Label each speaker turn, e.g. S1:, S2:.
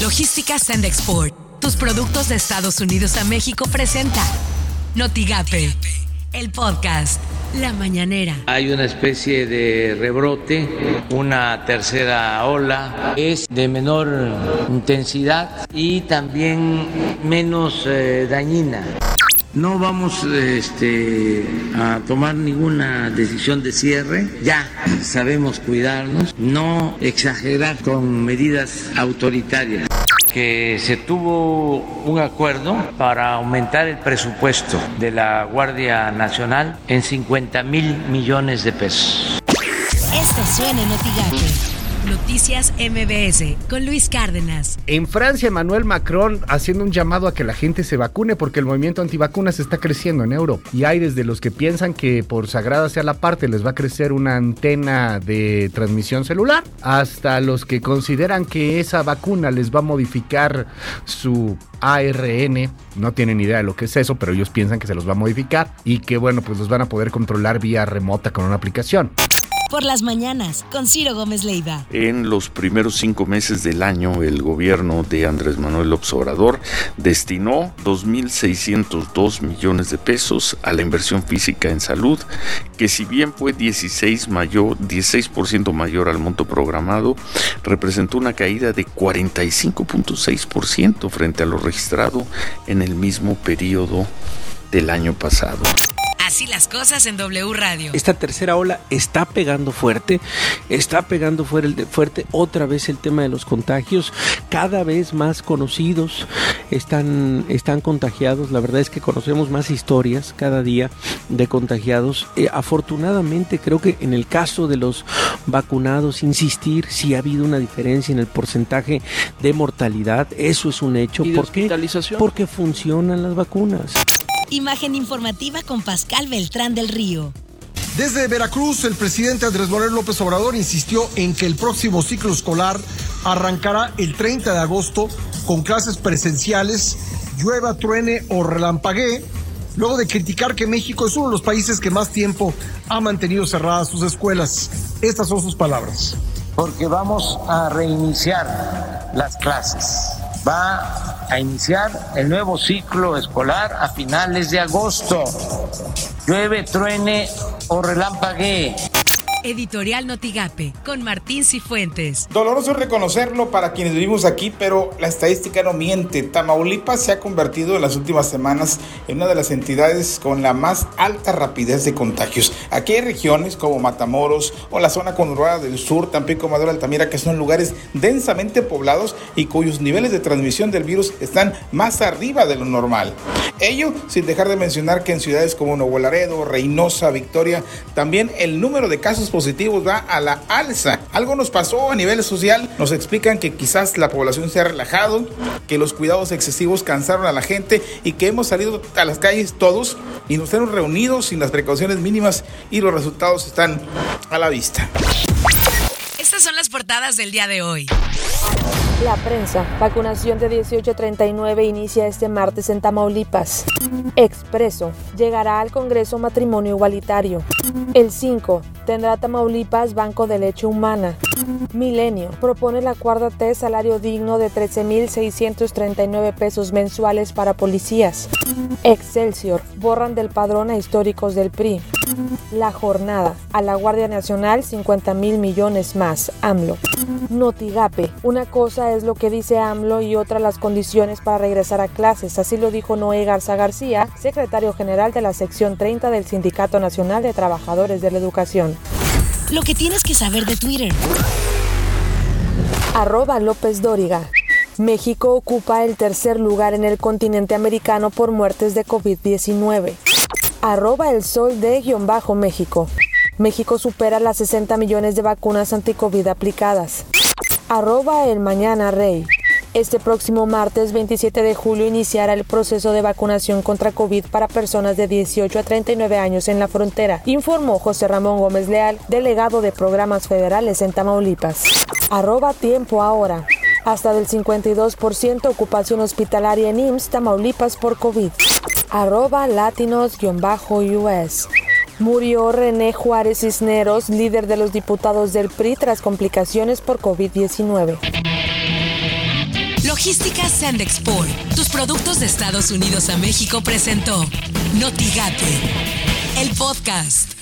S1: Logística Send Export. Tus productos de Estados Unidos a México presenta Notigape, el podcast La Mañanera.
S2: Hay una especie de rebrote, una tercera ola, es de menor intensidad y también menos eh, dañina. No vamos este, a tomar ninguna decisión de cierre, ya sabemos cuidarnos, no exagerar con medidas autoritarias. Que se tuvo un acuerdo para aumentar el presupuesto de la Guardia Nacional en 50 mil millones de pesos.
S1: Esto suena en Noticias MBS con Luis Cárdenas.
S3: En Francia, Emmanuel Macron haciendo un llamado a que la gente se vacune porque el movimiento antivacunas está creciendo en Europa. Y hay desde los que piensan que por sagrada sea la parte les va a crecer una antena de transmisión celular, hasta los que consideran que esa vacuna les va a modificar su ARN. No tienen idea de lo que es eso, pero ellos piensan que se los va a modificar y que bueno, pues los van a poder controlar vía remota con una aplicación
S1: por las mañanas con Ciro Gómez Leiva.
S4: En los primeros cinco meses del año, el gobierno de Andrés Manuel López Obrador destinó 2.602 millones de pesos a la inversión física en salud, que si bien fue 16 mayor, 16% mayor al monto programado, representó una caída de 45.6% frente a lo registrado en el mismo periodo del año pasado.
S1: Así las cosas en W Radio.
S5: Esta tercera ola está pegando fuerte, está pegando fuerte otra vez el tema de los contagios. Cada vez más conocidos están, están contagiados. La verdad es que conocemos más historias cada día de contagiados. Eh, afortunadamente creo que en el caso de los vacunados, insistir si ha habido una diferencia en el porcentaje de mortalidad. Eso es un hecho.
S6: ¿Y ¿Por qué?
S5: Porque funcionan las vacunas.
S1: Imagen informativa con Pascal Beltrán del Río.
S7: Desde Veracruz, el presidente Andrés Manuel López Obrador insistió en que el próximo ciclo escolar arrancará el 30 de agosto con clases presenciales, llueva, truene o relampaguee, luego de criticar que México es uno de los países que más tiempo ha mantenido cerradas sus escuelas. Estas son sus palabras.
S2: Porque vamos a reiniciar las clases va a iniciar el nuevo ciclo escolar a finales de agosto. Llueve, truene o relampaguee.
S1: Editorial Notigape con Martín Cifuentes.
S8: Doloroso reconocerlo para quienes vivimos aquí, pero la estadística no miente. Tamaulipas se ha convertido en las últimas semanas en una de las entidades con la más alta rapidez de contagios. Aquí hay regiones como Matamoros o la zona conurbada del sur, Tampico, Maduro, Altamira, que son lugares densamente poblados y cuyos niveles de transmisión del virus están más arriba de lo normal. Ello sin dejar de mencionar que en ciudades como Nuevo Laredo, Reynosa, Victoria, también el número de casos positivos va a la alza. Algo nos pasó a nivel social. Nos explican que quizás la población se ha relajado, que los cuidados excesivos cansaron a la gente y que hemos salido a las calles todos y nos hemos reunido sin las precauciones mínimas y los resultados están a la vista.
S1: Estas son las portadas del día de hoy.
S9: La prensa. Vacunación de 1839 inicia este martes en Tamaulipas. Expreso. Llegará al Congreso matrimonio igualitario. El 5. Tendrá Tamaulipas Banco de Leche Humana. Milenio. Propone la cuarta T salario digno de 13.639 pesos mensuales para policías. Excelsior. Borran del padrón a históricos del PRI. La jornada. A la Guardia Nacional 50 mil millones más. AMLO. Notigape. Una cosa es lo que dice AMLO y otra las condiciones para regresar a clases. Así lo dijo Noé Garza García, secretario general de la sección 30 del Sindicato Nacional de Trabajadores de la Educación.
S1: Lo que tienes que saber de Twitter.
S9: Arroba López Dóriga. México ocupa el tercer lugar en el continente americano por muertes de COVID-19. Arroba el sol de guion bajo México. México supera las 60 millones de vacunas anti-COVID aplicadas. Arroba el mañana rey. Este próximo martes 27 de julio iniciará el proceso de vacunación contra COVID para personas de 18 a 39 años en la frontera, informó José Ramón Gómez Leal, delegado de programas federales en Tamaulipas. Arroba tiempo ahora. Hasta del 52% ocupación hospitalaria en IMSS Tamaulipas por COVID. Arroba latinos-us. Murió René Juárez Cisneros, líder de los diputados del PRI tras complicaciones por COVID-19.
S1: Logística Sand Export, tus productos de Estados Unidos a México presentó Notigate, el podcast.